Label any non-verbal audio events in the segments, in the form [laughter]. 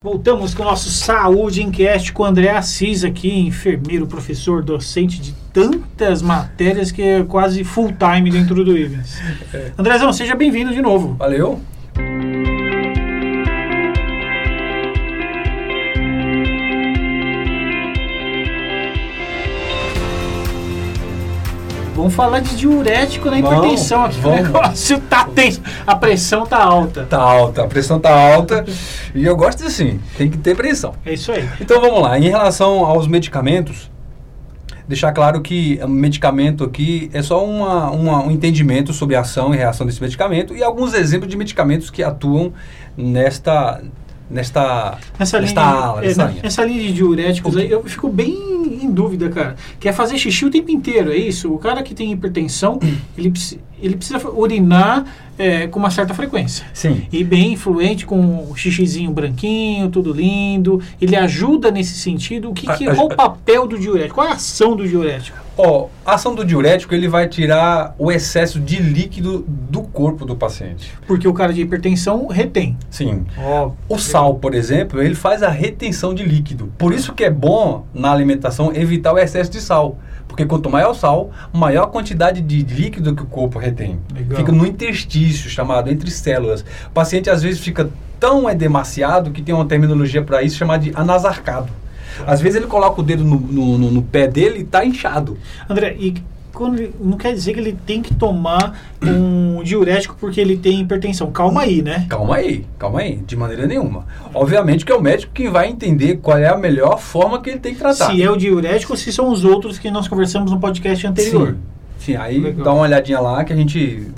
Voltamos com o nosso Saúde Enquete com o André Assis aqui, enfermeiro, professor, docente de tantas matérias que é quase full time dentro do Ivens. É. Andrezão, seja bem-vindo de novo. Valeu. Vamos falar de diurético na hipertensão aqui. Vamos. O negócio tá tenso. A pressão tá alta. Tá alta, a pressão tá alta. e eu gosto assim, tem que ter pressão. É isso aí. Então vamos lá. Em relação aos medicamentos, deixar claro que o medicamento aqui é só uma, uma, um entendimento sobre a ação e reação desse medicamento e alguns exemplos de medicamentos que atuam nesta nesta, nessa nesta linha, ala, é, linha. Essa linha de diuréticos aí, eu fico bem em dúvida, cara. Que é fazer xixi o tempo inteiro, é isso? O cara que tem hipertensão, [clears throat] ele, ele precisa urinar é, com uma certa frequência. Sim. E bem influente, com o xixizinho branquinho, tudo lindo. Ele ajuda nesse sentido. O que, que a, qual a, o papel do diurético? Qual é a ação do diurético? Ó, a ação do diurético, ele vai tirar o excesso de líquido do corpo do paciente. Porque o cara de hipertensão retém. Sim. Oh, o sal, por exemplo, ele faz a retenção de líquido. Por isso que é bom, na alimentação, evitar o excesso de sal. Porque quanto maior o sal, maior a quantidade de líquido que o corpo retém. Legal. Fica no interstício, chamado entre células. O paciente às vezes fica tão edemaciado que tem uma terminologia para isso chamada de anasarcado. Às vezes ele coloca o dedo no, no, no, no pé dele e está inchado. André, e quando, não quer dizer que ele tem que tomar um [clears throat] diurético porque ele tem hipertensão. Calma aí, né? Calma aí, calma aí, de maneira nenhuma. Obviamente que é o médico que vai entender qual é a melhor forma que ele tem que tratar. Se é o diurético ou se são os outros que nós conversamos no podcast anterior. Sim. Sim, aí Legal. dá uma olhadinha lá que a gente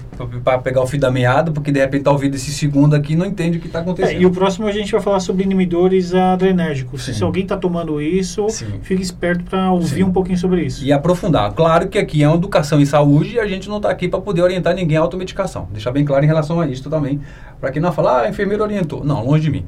para pegar o fio da meada, porque de repente tá ouvindo esse segundo aqui não entende o que está acontecendo. É, e o próximo a gente vai falar sobre inibidores adrenérgicos. Sim. Se alguém está tomando isso, Sim. fique esperto para ouvir Sim. um pouquinho sobre isso. E aprofundar. Claro que aqui é uma educação em saúde e a gente não está aqui para poder orientar ninguém à automedicação. Deixar bem claro em relação a isso também, para quem não falar, ah, a enfermeira orientou. Não, longe de mim.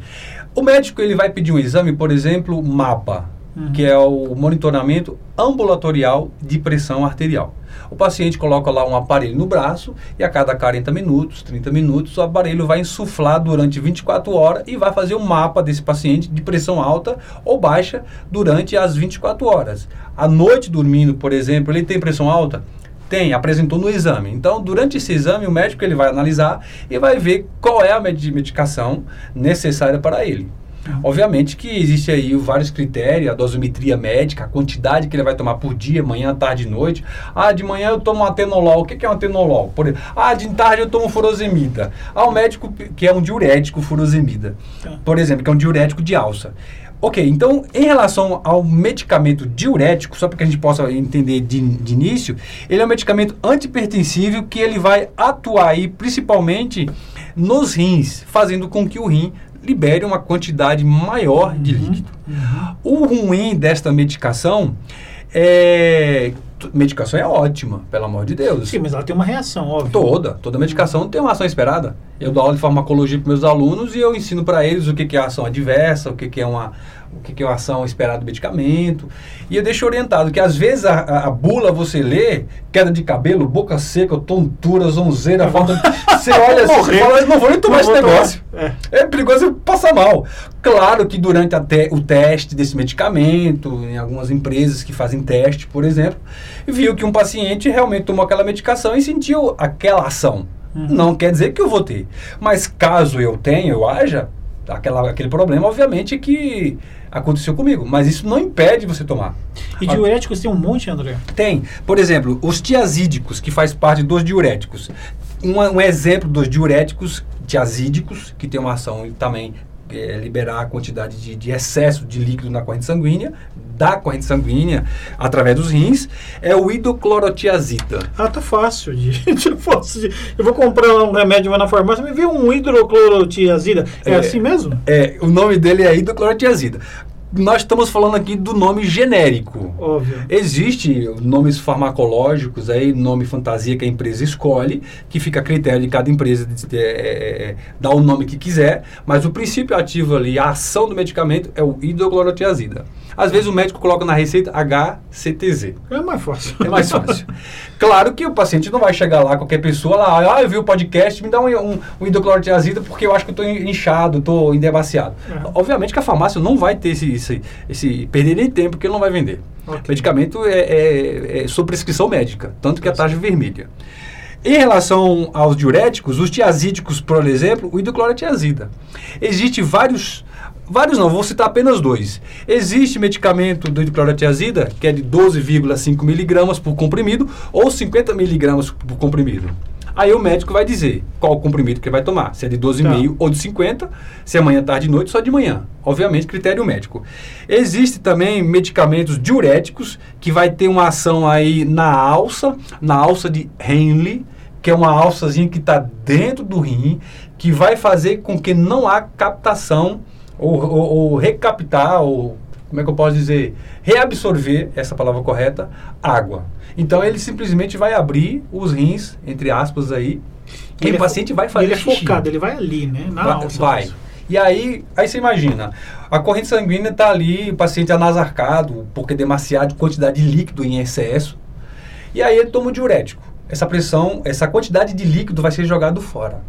O médico ele vai pedir um exame, por exemplo, MAPA, uhum. que é o monitoramento ambulatorial de pressão arterial. O paciente coloca lá um aparelho no braço e a cada 40 minutos, 30 minutos, o aparelho vai insuflar durante 24 horas e vai fazer um mapa desse paciente de pressão alta ou baixa durante as 24 horas. À noite dormindo, por exemplo, ele tem pressão alta? Tem, apresentou no exame. Então, durante esse exame, o médico ele vai analisar e vai ver qual é a medicação necessária para ele. Obviamente que existe aí vários critérios, a dosimetria médica, a quantidade que ele vai tomar por dia, manhã, tarde e noite. Ah, de manhã eu tomo atenolol. O que é um atenolol? Por exemplo, ah, de tarde eu tomo furosemida. Ah, o médico que é um diurético furosemida. Tá. Por exemplo, que é um diurético de alça. Ok, então em relação ao medicamento diurético, só para que a gente possa entender de, de, início, ele é um medicamento antipertensível que ele vai atuar aí principalmente nos rins, fazendo com que o rim libere uma quantidade maior de uhum, líquido. Uhum. O ruim desta medicação é medicação é ótima, pelo amor de Deus. Sim, mas ela tem uma reação, óbvio. Toda, toda medicação tem uma ação esperada. Eu dou aula de farmacologia para meus alunos e eu ensino para eles o que, que é ação adversa, o que, que é uma o que, que é uma ação esperada do medicamento. E eu deixo orientado que às vezes a, a, a bula você lê, queda de cabelo, boca seca, tontura, zonzeira, falta. [laughs] você olha assim, você fala, não vou nem tomar não esse negócio. É. é perigoso passar mal. Claro que durante te, o teste desse medicamento, em algumas empresas que fazem teste, por exemplo, viu que um paciente realmente tomou aquela medicação e sentiu aquela ação. Uhum. Não quer dizer que eu vou ter. Mas caso eu tenha, eu haja, aquela, aquele problema, obviamente que aconteceu comigo. Mas isso não impede você tomar. E diuréticos tem um monte, André? Tem. Por exemplo, os tiazídicos, que faz parte dos diuréticos. Um, um exemplo dos diuréticos tiazídicos, que tem uma ação também é, liberar a quantidade de, de, excesso de líquido na corrente sanguínea, da corrente sanguínea através dos rins, é o hidroclorotiazida. Ah, tá fácil de, [laughs] de, Eu vou comprar um remédio lá na farmácia, me vê um hidroclorotiazida. É, é, assim mesmo? É, o nome dele é hidroclorotiazida. Nós estamos falando aqui do nome genérico. Óbvio. Existe nomes farmacológicos aí, nome fantasia que a empresa escolhe, que fica a critério de cada empresa de, de, é, dar o nome que quiser, mas o princípio ativo ali, a ação do medicamento é o hidroclorotiazida. Às vezes o médico coloca na receita HCTZ. É mais fácil. É mais fácil. claro que o paciente não vai chegar lá, qualquer pessoa lá, ah, eu vi o podcast, me dá um, um, um hidroclorotiazida porque eu acho que eu estou inchado, estou endebaciado. É. Obviamente que a farmácia não vai ter esse, esse, esse perder nem tempo que ele não vai vender. Okay. Medicamento é, é, é sob prescrição médica, tanto que a taxa é vermelha. Em relação aos diuréticos, os tiazídicos, por exemplo, o hidroclorotiazida. Existem vários Vários não, vou citar apenas dois. Existe medicamento do hidroclorotiazida, que é de 12,5 miligramas por comprimido, ou 50 miligramas por comprimido. Aí o médico vai dizer qual o comprimido que ele vai tomar, se é de 12,5 tá. ou de 50, se é manhã, tarde e noite, só de manhã. Obviamente, critério médico. Existe também medicamentos diuréticos, que vai ter uma ação aí na alça, na alça de Henle, que é uma alçazinha que está dentro do rim, que vai fazer com que não há captação ou, ou, ou recaptar, ou como é que eu posso dizer, reabsorver, essa palavra correta, água. Então ele simplesmente vai abrir os rins, entre aspas aí, e ele o é paciente vai fazer Ele é focado, ele vai ali, né? Na vai, alça. Vai. E aí, aí você imagina, a corrente sanguínea está ali, o paciente anasarcado, porque demasiada quantidade de líquido em excesso. E aí ele toma o diurético. Essa pressão, essa quantidade de líquido vai ser jogado fora.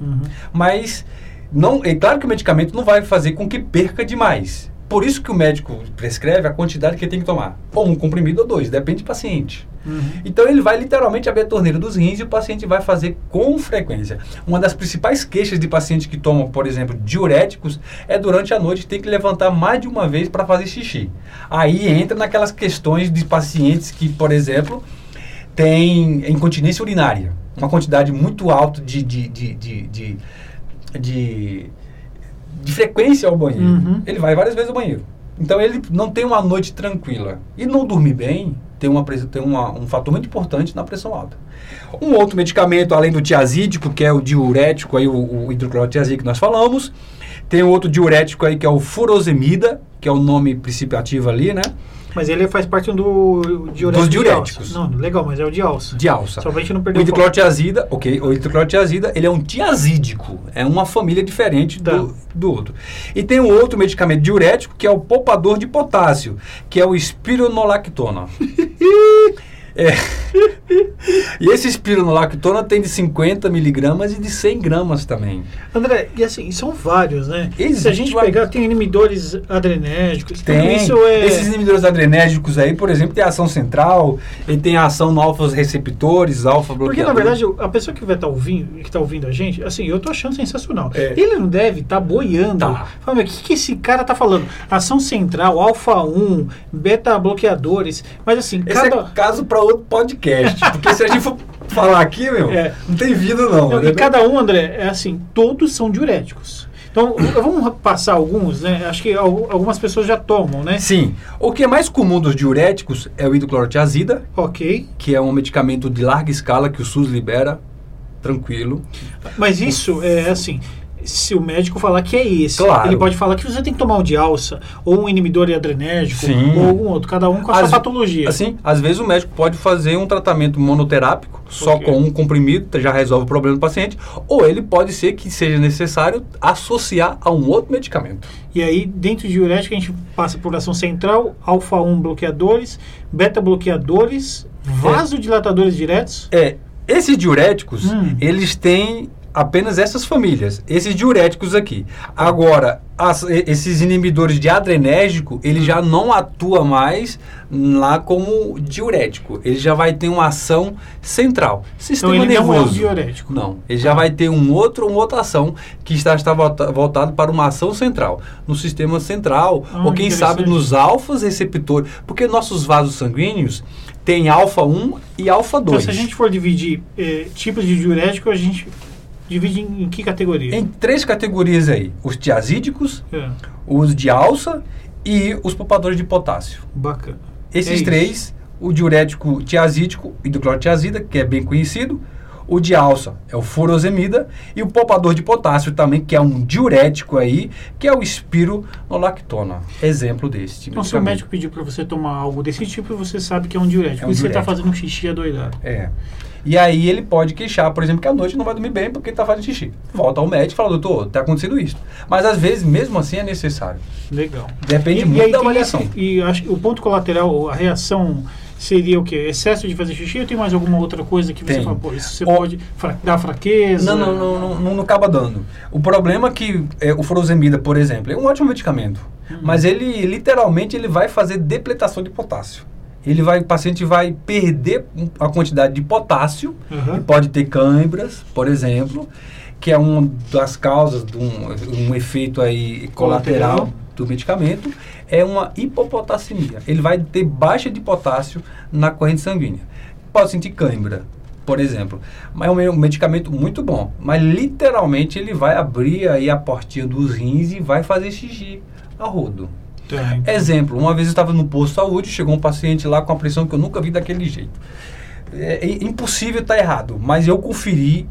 Uhum. Mas não, é claro que o medicamento não vai fazer com que perca demais. Por isso que o médico prescreve a quantidade que ele tem que tomar. Ou um comprimido ou dois, depende do paciente. Uhum. Então ele vai literalmente abrir a torneira dos rins e o paciente vai fazer com frequência. Uma das principais queixas de pacientes que tomam, por exemplo, diuréticos, é durante a noite ter que levantar mais de uma vez para fazer xixi. Aí entra naquelas questões de pacientes que, por exemplo, têm incontinência urinária. Uma quantidade muito alta de, de, de, de, de de, de frequência ao banheiro. Uhum. Ele vai várias vezes ao banheiro. Então ele não tem uma noite tranquila. E não dormir bem tem, uma, tem uma, um fator muito importante na pressão alta. Um outro medicamento, além do tiazídico, que é o diurético, aí, o, o hidroclorotiazida que nós falamos. Tem outro diurético aí que é o furosemida, que é o nome princípio ativo ali, né? Mas ele faz parte do diurético dos diuréticos. Não, legal, mas é o de alça. De alça. Só pra gente não perder o hidroclorotiazida, ok. O hidroclorotiazida, ele é um tiazídico. É uma família diferente tá. do, do outro. E tem um outro medicamento diurético, que é o poupador de potássio, que é o espironolactona. [laughs] É. [laughs] e esse espironolactona tem de 50 miligramas e de 100 gramas também. André, e assim, são vários, né? Existe Se a gente pegar, tem inibidores adrenérgicos. Tem. Isso é... Esses inibidores adrenérgicos aí, por exemplo, tem ação central, ele tem ação no alfa receptores, alfa bloqueador. Porque, na verdade, a pessoa que vai estar tá ouvindo, que está ouvindo a gente, assim, eu tô achando sensacional. É. Ele não deve estar tá boiando. Tá. Falando, o que, que esse cara tá falando? Ação central, alfa 1, beta bloqueadores. Mas assim, esse cada... é caso para outro podcast. Porque se a gente for falar aqui, meu, é. não tem vida não. não e cada um, André, é assim, todos são diuréticos. Então, vamos passar alguns, né? Acho que algumas pessoas já tomam, né? Sim. O que é mais comum dos diuréticos é o hidroclorotiazida. Ok. Que é um medicamento de larga escala que o SUS libera, tranquilo. Mas isso é assim, se o médico falar que é esse, claro. ele pode falar que você tem que tomar um de alça, ou um inibidor adrenérgico, Sim. ou algum outro, cada um com a sua patologia. Assim, às vezes o médico pode fazer um tratamento monoterápico, só okay. com um comprimido, já resolve o problema do paciente, ou ele pode ser que seja necessário associar a um outro medicamento. E aí, dentro de diurético, a gente passa por ação central, alfa-1 bloqueadores, beta-bloqueadores, vasodilatadores diretos. É, esses diuréticos, hum. eles têm apenas essas famílias, esses diuréticos aqui. Agora, as, esses inibidores de adrenérgico, ele já não atua mais lá como diurético. Ele já vai ter uma ação central. Sistema então, ele nervoso. Não é um diurético. Não, ele já ah. vai ter um outro, uma outra ação que está, está voltado para uma ação central. No sistema central, ah, ou quem sabe nos alfas receptores. Porque nossos vasos sanguíneos têm alfa 1 e alfa 2. Então, se a gente for dividir eh, tipos de diurético, a gente divide em, em, que categoria? Em três categorias aí: os tiazídicos, é. os de alça e os poupadores de potássio. Bacana. Esses é três, o diurético tiazídico, hidroclorotiazida, que é bem conhecido, O de alça é o furosemida e o poupador de potássio também, que é um diurético aí, que é o espironolactona. Exemplo desse. Então, se o médico pedir para você tomar algo desse tipo, você sabe que é um diurético. É um e diurético. você está fazendo um xixi adoidado. É. E aí ele pode queixar, por exemplo, que à noite não vai dormir bem porque está fazendo xixi. Volta ao médico e fala, doutor, está acontecendo isso. Mas às vezes, mesmo assim, é necessário. Legal. Depende e, muito e da avaliação. Esse, e acho que o ponto colateral, a reação seria o quê? Excesso de fazer xixi ou tem mais alguma outra coisa que você tem. fala, pô, isso você o... pode fra dar fraqueza? Não, não, não, não, não, acaba dando. O problema é que é, o furosemida, por exemplo, é um ótimo medicamento, hum. mas ele literalmente ele vai fazer depletação de potássio ele vai, o paciente vai perder a quantidade de potássio uhum. e pode ter câimbras, por exemplo, que é uma das causas de um, um efeito aí colateral, colateral do medicamento, é uma hipopotassemia. Ele vai ter baixa de potássio na corrente sanguínea. Pode sentir câimbra, por exemplo. Mas é um medicamento muito bom. Mas literalmente ele vai abrir aí a portinha dos rins e vai fazer xixi a rodo. Exemplo, uma vez eu estava no posto de saúde, chegou um paciente lá com a pressão que eu nunca vi daquele jeito. É, é impossível estar tá errado, mas eu conferi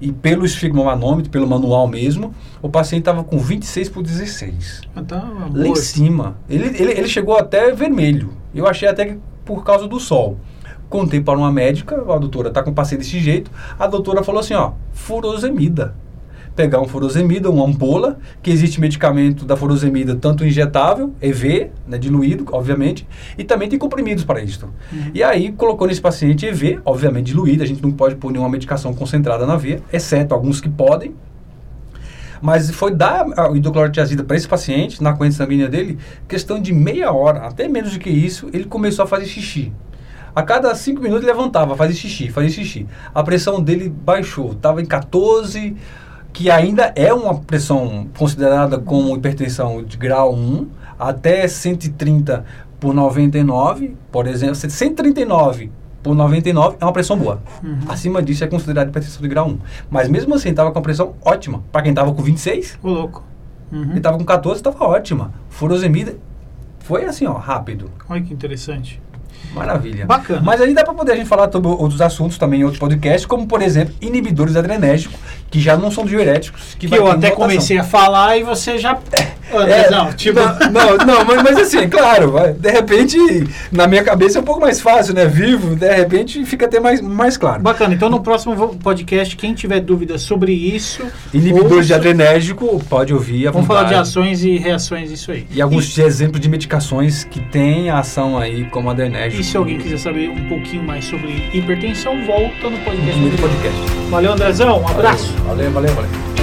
e pelo esfigmomanômetro, pelo manual mesmo, o paciente estava com 26 por 16. Ah, tá, lá em cima. Ele, ele, ele chegou até vermelho. Eu achei até que por causa do sol. Contei para uma médica, a doutora está com o paciente desse jeito. A doutora falou assim, ó, furosemida pegar um furosemida, uma ampola, que existe medicamento da furosemida tanto injetável, EV, né, diluído, obviamente, e também tem comprimidos para isso. Uhum. E aí colocou nesse paciente EV, obviamente diluído, a gente não pode pôr nenhuma medicação concentrada na veia, exceto alguns que podem. Mas foi dar a hidroclorotiazida para esse paciente, na corrente sanguínea dele, questão de meia hora, até menos do que isso, ele começou a fazer xixi. A cada cinco minutos ele levantava, fazia xixi, fazia xixi. A pressão dele baixou, estava em 14 que ainda é uma pressão considerada como hipertensão de grau 1, até 130 por 99, por exemplo, 139 por 99 é uma pressão boa. Uhum. Acima disso é considerado hipertensão de grau 1. Mas mesmo assim, estava com a pressão ótima. Para quem estava com 26, o louco. Uhum. Ele estava com 14, estava ótima. Furosemida foi assim, ó, rápido. Olha que interessante. Maravilha. Bacana. Mas aí dá para poder a gente falar sobre outros assuntos também em outros podcasts, como por exemplo, inibidores adrenérgicos, que já não são diuréticos. Que, que eu até comecei a falar e você já. É, não, tipo... não, não, mas, mas, assim, claro, vai, de repente, na minha cabeça é um pouco mais fácil, né? Vivo, de repente fica até mais, mais claro. Bacana, então no próximo podcast, quem tiver dúvidas sobre isso. Inibidores de adrenérgico, pode ouvir. Vamos falar de ações e reações, isso aí. E alguns e... exemplos de medicações que têm ação aí como adrenérgico. E se alguém quiser saber um pouquinho mais sobre hipertensão, volta no podcast. No podcast. Valeu, Andrezão, um abraço. Valeu, valeu, valeu.